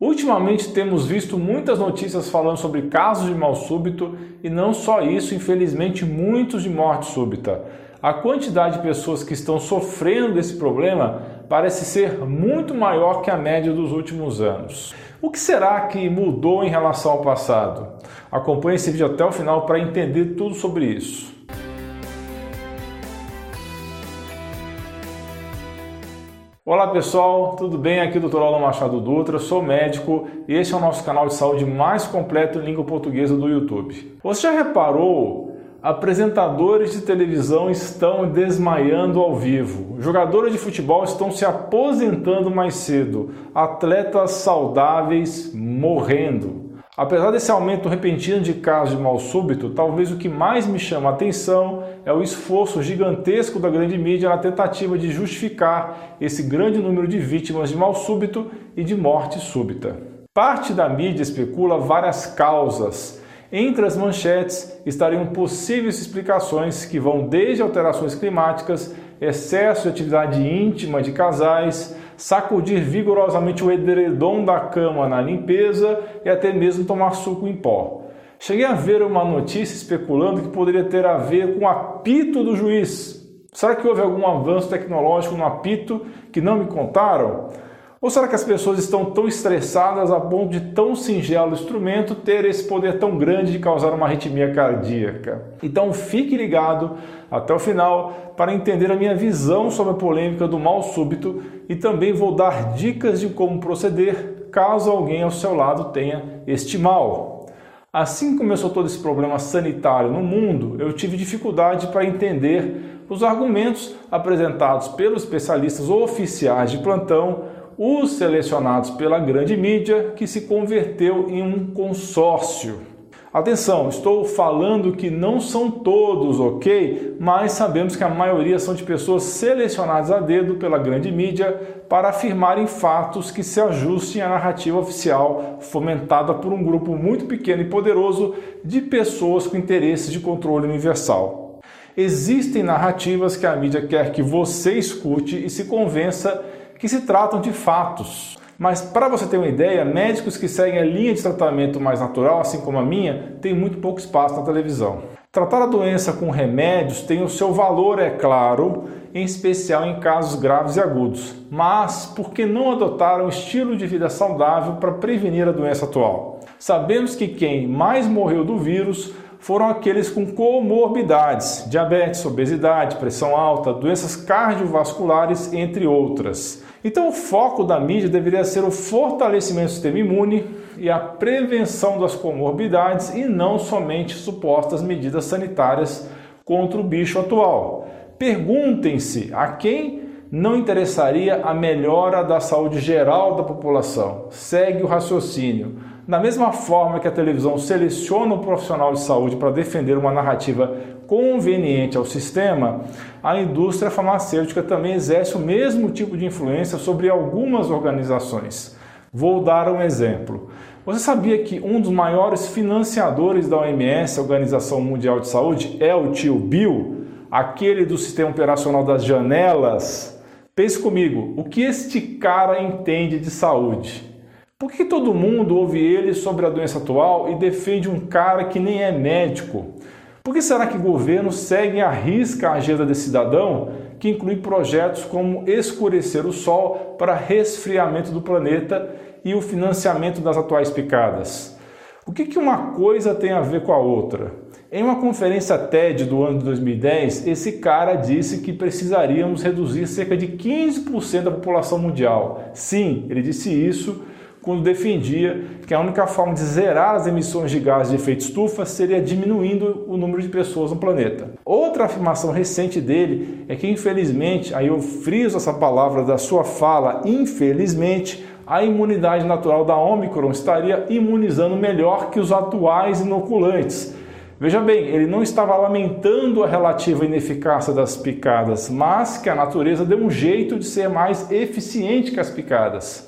Ultimamente temos visto muitas notícias falando sobre casos de mal súbito e não só isso, infelizmente muitos de morte súbita. A quantidade de pessoas que estão sofrendo desse problema parece ser muito maior que a média dos últimos anos. O que será que mudou em relação ao passado? Acompanhe esse vídeo até o final para entender tudo sobre isso. Olá pessoal, tudo bem? Aqui é o Dr. Alan Machado Dutra, sou médico e este é o nosso canal de saúde mais completo em língua portuguesa do YouTube. Você já reparou? Apresentadores de televisão estão desmaiando ao vivo, jogadores de futebol estão se aposentando mais cedo, atletas saudáveis morrendo. Apesar desse aumento repentino de casos de mal súbito, talvez o que mais me chama a atenção é o esforço gigantesco da grande mídia na tentativa de justificar esse grande número de vítimas de mal súbito e de morte súbita. Parte da mídia especula várias causas. Entre as manchetes estariam possíveis explicações que vão desde alterações climáticas, excesso de atividade íntima de casais, sacudir vigorosamente o edredom da cama na limpeza e até mesmo tomar suco em pó. Cheguei a ver uma notícia especulando que poderia ter a ver com o apito do juiz. Será que houve algum avanço tecnológico no apito que não me contaram? Ou será que as pessoas estão tão estressadas a ponto de tão singelo instrumento ter esse poder tão grande de causar uma arritmia cardíaca? Então fique ligado até o final para entender a minha visão sobre a polêmica do mal súbito e também vou dar dicas de como proceder caso alguém ao seu lado tenha este mal. Assim começou todo esse problema sanitário no mundo, eu tive dificuldade para entender os argumentos apresentados pelos especialistas oficiais de plantão os selecionados pela grande mídia que se converteu em um consórcio. Atenção, estou falando que não são todos, ok? Mas sabemos que a maioria são de pessoas selecionadas a dedo pela grande mídia para afirmarem fatos que se ajustem à narrativa oficial fomentada por um grupo muito pequeno e poderoso de pessoas com interesses de controle universal. Existem narrativas que a mídia quer que você escute e se convença que se tratam de fatos. Mas para você ter uma ideia, médicos que seguem a linha de tratamento mais natural, assim como a minha, têm muito pouco espaço na televisão. Tratar a doença com remédios tem o seu valor, é claro, em especial em casos graves e agudos. Mas por que não adotar um estilo de vida saudável para prevenir a doença atual? Sabemos que quem mais morreu do vírus foram aqueles com comorbidades, diabetes, obesidade, pressão alta, doenças cardiovasculares, entre outras. Então, o foco da mídia deveria ser o fortalecimento do sistema imune e a prevenção das comorbidades e não somente supostas medidas sanitárias contra o bicho atual. Perguntem-se a quem não interessaria a melhora da saúde geral da população. Segue o raciocínio. Da mesma forma que a televisão seleciona o profissional de saúde para defender uma narrativa conveniente ao sistema, a indústria farmacêutica também exerce o mesmo tipo de influência sobre algumas organizações. Vou dar um exemplo. Você sabia que um dos maiores financiadores da OMS, Organização Mundial de Saúde, é o tio Bill, aquele do sistema operacional das janelas? Pense comigo, o que este cara entende de saúde? Por que todo mundo ouve ele sobre a doença atual e defende um cara que nem é médico? Por que será que governos seguem à risca a agenda desse cidadão, que inclui projetos como escurecer o sol para resfriamento do planeta e o financiamento das atuais picadas? O que, que uma coisa tem a ver com a outra? Em uma conferência TED do ano de 2010, esse cara disse que precisaríamos reduzir cerca de 15% da população mundial. Sim, ele disse isso quando defendia que a única forma de zerar as emissões de gases de efeito estufa seria diminuindo o número de pessoas no planeta. Outra afirmação recente dele é que, infelizmente, aí eu friso essa palavra da sua fala, infelizmente, a imunidade natural da Omicron estaria imunizando melhor que os atuais inoculantes. Veja bem, ele não estava lamentando a relativa ineficácia das picadas, mas que a natureza deu um jeito de ser mais eficiente que as picadas.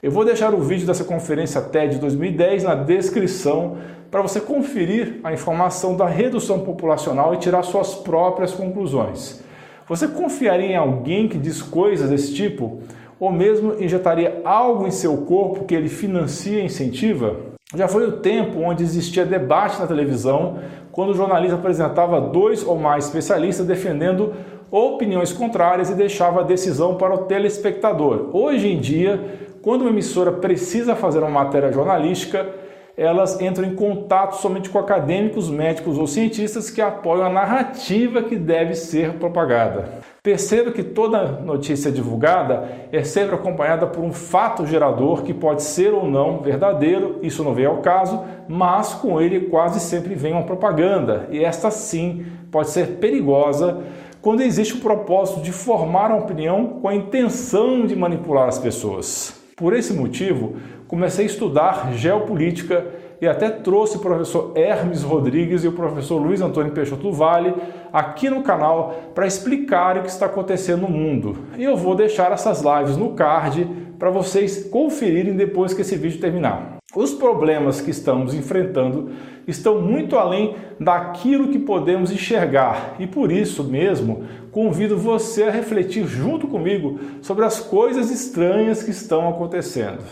Eu vou deixar o vídeo dessa conferência TED 2010 na descrição para você conferir a informação da redução populacional e tirar suas próprias conclusões. Você confiaria em alguém que diz coisas desse tipo? ou mesmo injetaria algo em seu corpo que ele financia e incentiva? Já foi o tempo onde existia debate na televisão, quando o jornalista apresentava dois ou mais especialistas defendendo opiniões contrárias e deixava a decisão para o telespectador. Hoje em dia, quando uma emissora precisa fazer uma matéria jornalística, elas entram em contato somente com acadêmicos, médicos ou cientistas que apoiam a narrativa que deve ser propagada. Perceba que toda notícia divulgada é sempre acompanhada por um fato gerador que pode ser ou não verdadeiro, isso não vem ao caso, mas com ele quase sempre vem uma propaganda, e esta sim pode ser perigosa quando existe o propósito de formar uma opinião com a intenção de manipular as pessoas. Por esse motivo, comecei a estudar geopolítica e até trouxe o professor Hermes Rodrigues e o professor Luiz Antônio Peixoto do Vale aqui no canal para explicar o que está acontecendo no mundo. E eu vou deixar essas lives no card para vocês conferirem depois que esse vídeo terminar. Os problemas que estamos enfrentando estão muito além daquilo que podemos enxergar e por isso mesmo convido você a refletir junto comigo sobre as coisas estranhas que estão acontecendo.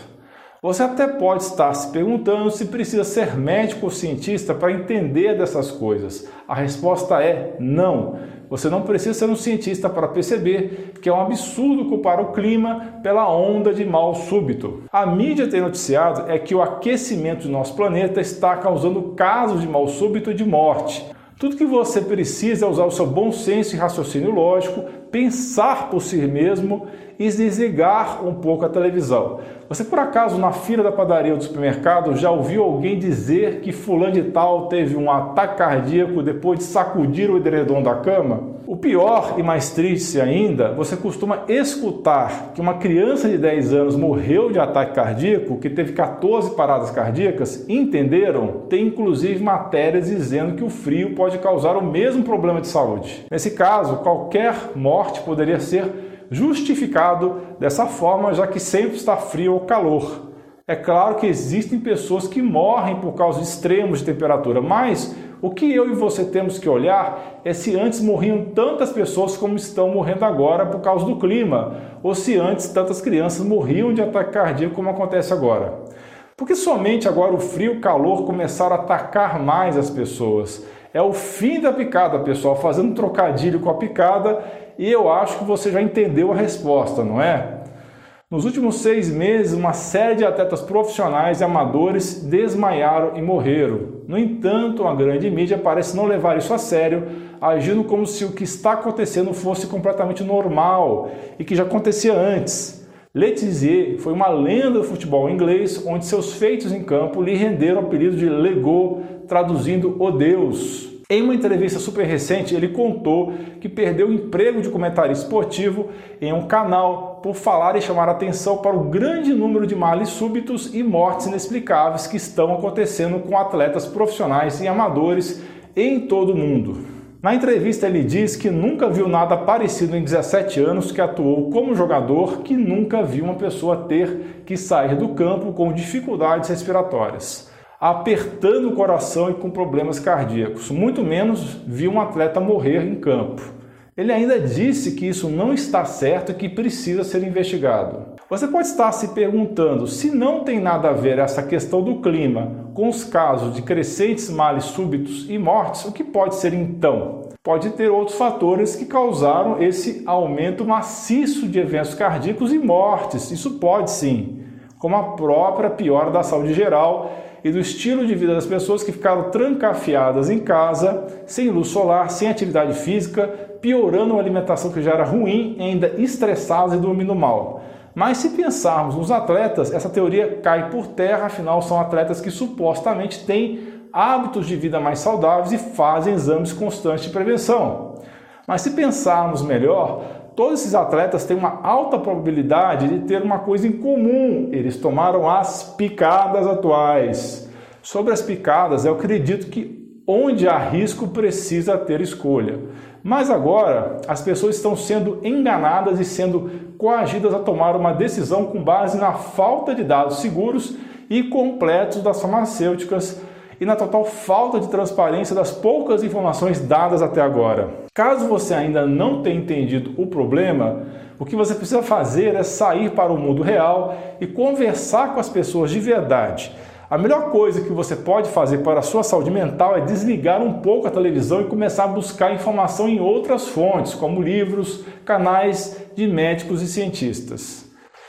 Você até pode estar se perguntando se precisa ser médico ou cientista para entender dessas coisas. A resposta é não. Você não precisa ser um cientista para perceber que é um absurdo culpar o clima pela onda de mal súbito. A mídia tem noticiado é que o aquecimento do nosso planeta está causando casos de mal súbito e de morte. Tudo que você precisa é usar o seu bom senso e raciocínio lógico, pensar por si mesmo e desligar um pouco a televisão. Você por acaso na fila da padaria ou do supermercado já ouviu alguém dizer que fulano de tal teve um ataque cardíaco depois de sacudir o edredom da cama? O pior e mais triste ainda, você costuma escutar que uma criança de 10 anos morreu de ataque cardíaco, que teve 14 paradas cardíacas, entenderam? Tem inclusive matérias dizendo que o frio pode causar o mesmo problema de saúde. Nesse caso, qualquer morte poderia ser justificado dessa forma, já que sempre está frio ou calor. É claro que existem pessoas que morrem por causa de extremos de temperatura, mas o que eu e você temos que olhar é se antes morriam tantas pessoas como estão morrendo agora por causa do clima, ou se antes tantas crianças morriam de ataque cardíaco como acontece agora. Porque somente agora o frio e o calor começaram a atacar mais as pessoas. É o fim da picada, pessoal, fazendo trocadilho com a picada e eu acho que você já entendeu a resposta, não é? Nos últimos seis meses, uma série de atletas profissionais e amadores desmaiaram e morreram. No entanto, a grande mídia parece não levar isso a sério, agindo como se o que está acontecendo fosse completamente normal e que já acontecia antes. Letizier foi uma lenda do futebol inglês, onde seus feitos em campo lhe renderam o apelido de Lego, traduzindo o Deus. Em uma entrevista super recente, ele contou que perdeu o emprego de comentarista esportivo em um canal por falar e chamar atenção para o grande número de males súbitos e mortes inexplicáveis que estão acontecendo com atletas profissionais e amadores em todo o mundo. Na entrevista, ele diz que nunca viu nada parecido em 17 anos que atuou como jogador, que nunca viu uma pessoa ter que sair do campo com dificuldades respiratórias apertando o coração e com problemas cardíacos. Muito menos viu um atleta morrer em campo. Ele ainda disse que isso não está certo e que precisa ser investigado. Você pode estar se perguntando se não tem nada a ver essa questão do clima com os casos de crescentes males súbitos e mortes, o que pode ser então? Pode ter outros fatores que causaram esse aumento maciço de eventos cardíacos e mortes. Isso pode sim, como a própria piora da saúde geral e do estilo de vida das pessoas que ficaram trancafiadas em casa, sem luz solar, sem atividade física, piorando uma alimentação que já era ruim, ainda estressadas e dormindo mal. Mas se pensarmos nos atletas, essa teoria cai por terra, afinal são atletas que supostamente têm hábitos de vida mais saudáveis e fazem exames constantes de prevenção. Mas se pensarmos melhor, todos esses atletas têm uma alta probabilidade de ter uma coisa em comum: eles tomaram as picadas atuais. Sobre as picadas, eu acredito que onde há risco precisa ter escolha. Mas agora as pessoas estão sendo enganadas e sendo coagidas a tomar uma decisão com base na falta de dados seguros e completos das farmacêuticas e na total falta de transparência das poucas informações dadas até agora. Caso você ainda não tenha entendido o problema, O que você precisa fazer é sair para o mundo real e conversar com as pessoas de verdade. A melhor coisa que você pode fazer para a sua saúde mental é desligar um pouco a televisão e começar a buscar informação em outras fontes, como livros, canais de médicos e cientistas.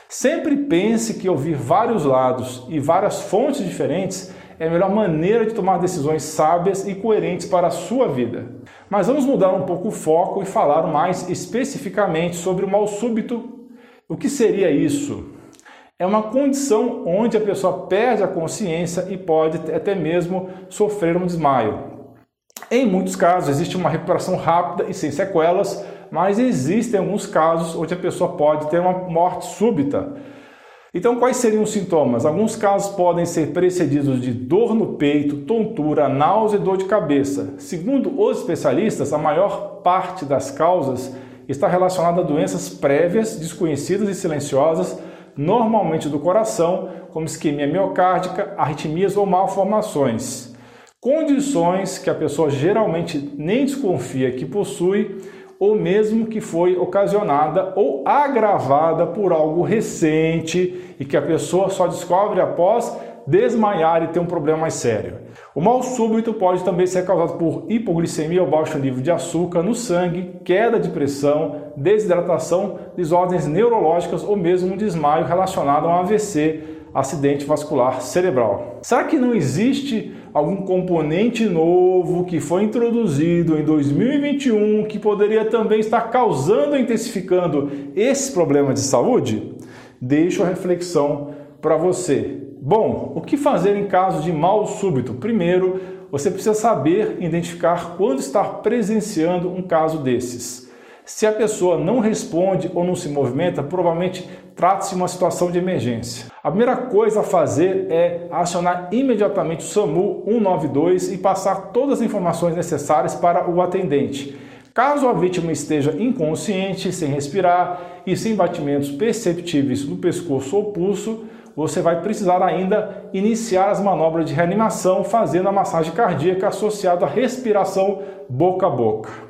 Sempre pense que ouvir vários lados e várias fontes diferentes é a melhor maneira de tomar decisões sábias e coerentes para a sua vida. Mas vamos mudar um pouco o foco e falar mais especificamente sobre o mal súbito. O que seria isso? É uma condição onde a pessoa perde a consciência e pode até mesmo sofrer um desmaio. Em muitos casos existe uma recuperação rápida e sem sequelas, mas existem alguns casos onde a pessoa pode ter uma morte súbita. Então, quais seriam os sintomas? Alguns casos podem ser precedidos de dor no peito, tontura, náusea e dor de cabeça. Segundo os especialistas, a maior parte das causas está relacionada a doenças prévias, desconhecidas e silenciosas, normalmente do coração, como isquemia miocárdica, arritmias ou malformações. Condições que a pessoa geralmente nem desconfia que possui ou mesmo que foi ocasionada ou agravada por algo recente e que a pessoa só descobre após desmaiar e ter um problema mais sério. O mal súbito pode também ser causado por hipoglicemia ou baixo nível de açúcar no sangue, queda de pressão, desidratação, desordens neurológicas ou mesmo um desmaio relacionado a um AVC, acidente vascular cerebral. Será que não existe algum componente novo que foi introduzido em 2021 que poderia também estar causando e intensificando esse problema de saúde? Deixo a reflexão para você. Bom, o que fazer em caso de mal súbito? Primeiro, você precisa saber identificar quando está presenciando um caso desses. Se a pessoa não responde ou não se movimenta, provavelmente trata-se de uma situação de emergência. A primeira coisa a fazer é acionar imediatamente o SAMU 192 e passar todas as informações necessárias para o atendente. Caso a vítima esteja inconsciente, sem respirar e sem batimentos perceptíveis no pescoço ou pulso, você vai precisar ainda iniciar as manobras de reanimação fazendo a massagem cardíaca associada à respiração boca a boca.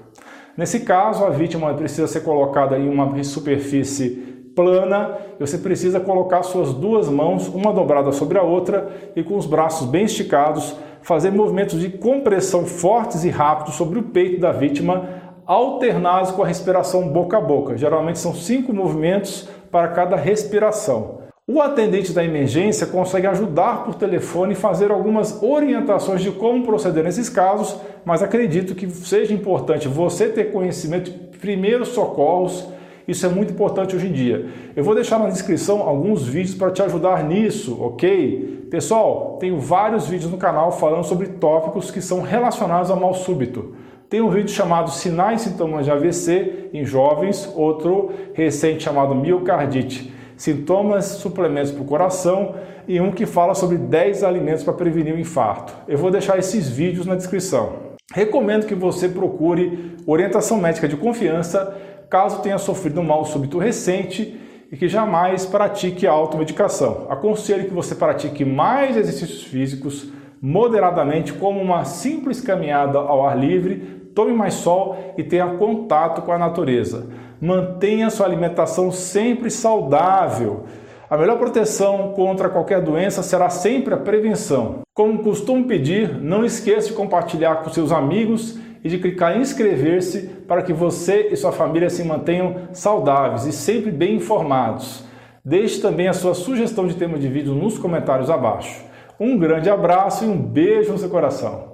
Nesse caso, a vítima precisa ser colocada em uma superfície plana, você precisa colocar suas duas mãos, uma dobrada sobre a outra e com os braços bem esticados, fazer movimentos de compressão fortes e rápidos sobre o peito da vítima, alternados com a respiração boca a boca. Geralmente são cinco movimentos para cada respiração. O atendente da emergência consegue ajudar por telefone e fazer algumas orientações de como proceder nesses casos, mas acredito que seja importante você ter conhecimento de primeiros socorros. Isso é muito importante hoje em dia. Eu vou deixar na descrição alguns vídeos para te ajudar nisso, ok? Pessoal, tenho vários vídeos no canal falando sobre tópicos que são relacionados ao mal súbito. Tem um vídeo chamado Sinais e Sintomas de AVC em jovens, outro recente chamado Miocardite sintomas, suplementos para o coração e um que fala sobre 10 alimentos para prevenir o infarto. Eu vou deixar esses vídeos na descrição. Recomendo que você procure orientação médica de confiança caso tenha sofrido um mal súbito recente e que jamais pratique automedicação. Aconselho que você pratique mais exercícios físicos moderadamente, como uma simples caminhada ao ar livre, tome mais sol e tenha contato com a natureza. Mantenha sua alimentação sempre saudável. A melhor proteção contra qualquer doença será sempre a prevenção. Como costumo pedir, não esqueça de compartilhar com seus amigos e de clicar em inscrever-se para que você e sua família se mantenham saudáveis e sempre bem informados. Deixe também a sua sugestão de tema de vídeo nos comentários abaixo. Um grande abraço e um beijo no seu coração.